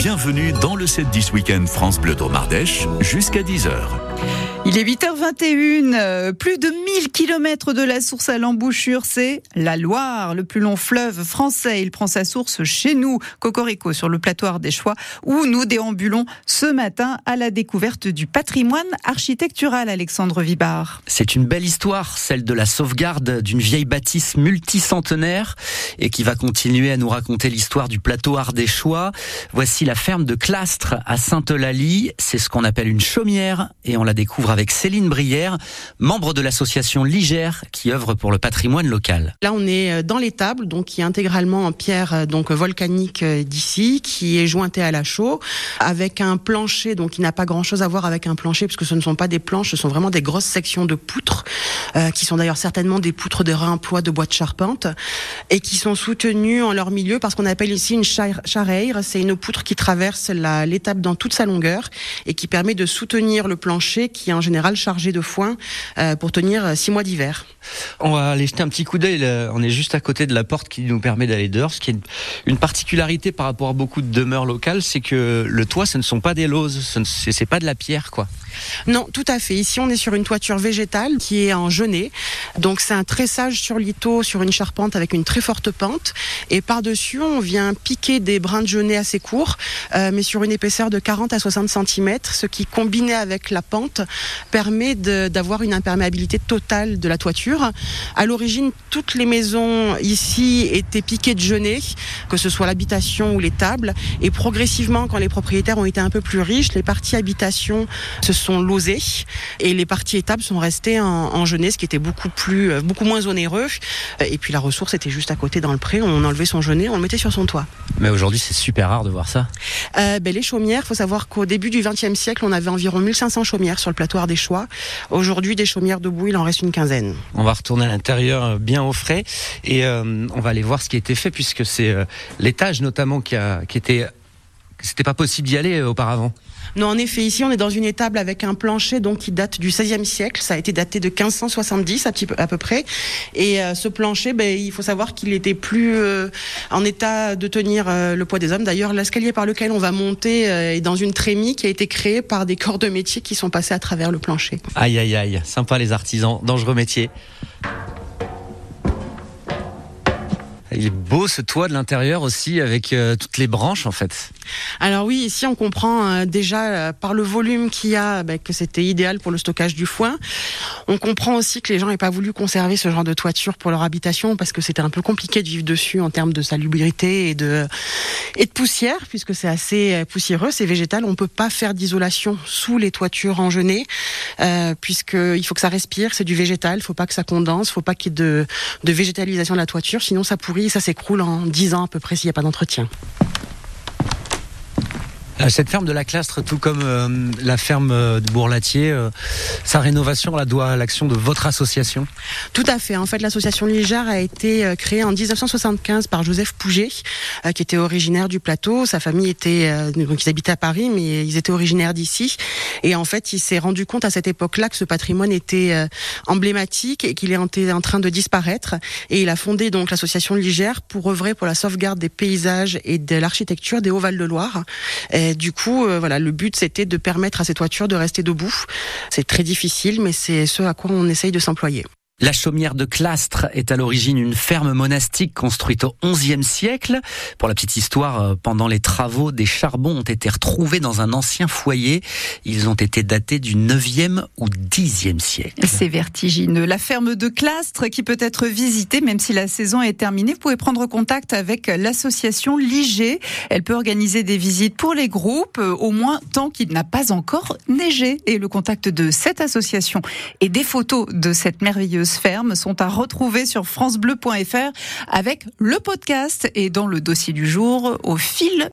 Bienvenue dans le 7-10 Week-end France Bleu Dromardèche jusqu'à 10h. Il est 8h21, euh, plus de 1000 km de la source à l'embouchure, c'est la Loire, le plus long fleuve français. Il prend sa source chez nous, Cocorico, sur le plateau Choix, où nous déambulons ce matin à la découverte du patrimoine architectural, Alexandre Vibard. C'est une belle histoire, celle de la sauvegarde d'une vieille bâtisse multicentenaire et qui va continuer à nous raconter l'histoire du plateau ardéchois. Voici la ferme de Clastres à Sainte-Eulalie. C'est ce qu'on appelle une chaumière et on la découvre avec Céline Brière, membre de l'association Ligère qui œuvre pour le patrimoine local. Là, on est euh, dans l'étable, donc qui est intégralement en pierre euh, donc volcanique euh, d'ici, qui est jointé à la chaux, avec un plancher, donc qui n'a pas grand-chose à voir avec un plancher, puisque ce ne sont pas des planches, ce sont vraiment des grosses sections de poutres, qui sont d'ailleurs certainement des poutres de réemploi de bois de charpente, et qui sont soutenues en leur milieu parce qu'on appelle ici une charreire. C'est une poutre qui traverse l'étape dans toute sa longueur et qui permet de soutenir le plancher qui est en général chargé de foin euh, pour tenir euh, six mois d'hiver. On va aller jeter un petit coup d'œil. On est juste à côté de la porte qui nous permet d'aller dehors. Ce qui est une particularité par rapport à beaucoup de demeures locales, c'est que le toit, ce ne sont pas des lauses, ce n'est pas de la pierre, quoi. Non, tout à fait. Ici, on est sur une toiture végétale qui est en genêt. Donc, c'est un tressage sur lito, sur une charpente avec une très forte pente. Et par-dessus, on vient piquer des brins de genêt assez courts, euh, mais sur une épaisseur de 40 à 60 cm, ce qui, combiné avec la pente, permet d'avoir une imperméabilité totale de la toiture. À l'origine, toutes les maisons ici étaient piquées de genêt, que ce soit l'habitation ou les tables. Et progressivement, quand les propriétaires ont été un peu plus riches, les parties habitation se sont losées et les parties étables sont restées en, en ce qui était beaucoup plus, euh, beaucoup moins onéreux. Et puis la ressource était juste à côté dans le pré. On enlevait son genêt, on le mettait sur son toit. Mais aujourd'hui, c'est super rare de voir ça. Euh, ben, les chaumières, faut savoir qu'au début du XXe siècle, on avait environ 1500 chaumières sur le plateau des Choix. Aujourd'hui, des chaumières debout, il en reste une quinzaine. On va retourner à l'intérieur euh, bien au frais et on va aller voir ce qui a été fait puisque c'est l'étage notamment qui, a, qui était c'était pas possible d'y aller auparavant. Non, en effet, ici, on est dans une étable avec un plancher donc qui date du XVIe siècle. Ça a été daté de 1570 à, peu, à peu près. Et euh, ce plancher, ben, il faut savoir qu'il était plus euh, en état de tenir euh, le poids des hommes. D'ailleurs, l'escalier par lequel on va monter est dans une trémie qui a été créée par des corps de métier qui sont passés à travers le plancher. Aïe, aïe, aïe. Sympa les artisans. Dangereux métier. Il est beau ce toit de l'intérieur aussi avec euh, toutes les branches en fait. Alors oui, ici on comprend euh, déjà euh, par le volume qu'il y a bah, que c'était idéal pour le stockage du foin. On comprend aussi que les gens n'aient pas voulu conserver ce genre de toiture pour leur habitation parce que c'était un peu compliqué de vivre dessus en termes de salubrité et de et de poussière puisque c'est assez poussiéreux, c'est végétal. On peut pas faire d'isolation sous les toitures engennées euh, puisqu'il faut que ça respire, c'est du végétal, il faut pas que ça condense, il faut pas qu'il y ait de, de végétalisation de la toiture, sinon ça pourrit ça s'écroule en 10 ans à peu près s'il n'y a pas d'entretien. Euh, cette ferme de la Clastre, tout comme euh, la ferme euh, de Bourlatier, sa rénovation la doit à l'action de votre association? Tout à fait. En fait, l'association Ligère a été créée en 1975 par Joseph Pouget, qui était originaire du plateau. Sa famille était, donc ils habitaient à Paris, mais ils étaient originaires d'ici. Et en fait, il s'est rendu compte à cette époque-là que ce patrimoine était emblématique et qu'il est en train de disparaître. Et il a fondé donc l'association Ligère pour œuvrer pour la sauvegarde des paysages et de l'architecture des Hauts-Val-de-Loire du coup, euh, voilà, le but c'était de permettre à cette voiture de rester debout. C'est très difficile, mais c'est ce à quoi on essaye de s'employer. La chaumière de Clastres est à l'origine une ferme monastique construite au XIe siècle. Pour la petite histoire, euh, pendant les travaux, des charbons ont été retrouvés dans un ancien foyer. Ils ont été datés du 9e ou 10e siècle. C'est vertigineux. La ferme de Clastres qui peut être visitée même si la saison est terminée. Vous pouvez prendre contact avec l'association Liger. Elle peut organiser des visites pour les groupes, euh, au moins tant qu'il n'a pas encore neigé. Et le contact de cette association et des photos de cette merveilleuse sont à retrouver sur francebleu.fr avec le podcast. Et dans le dossier du jour au fil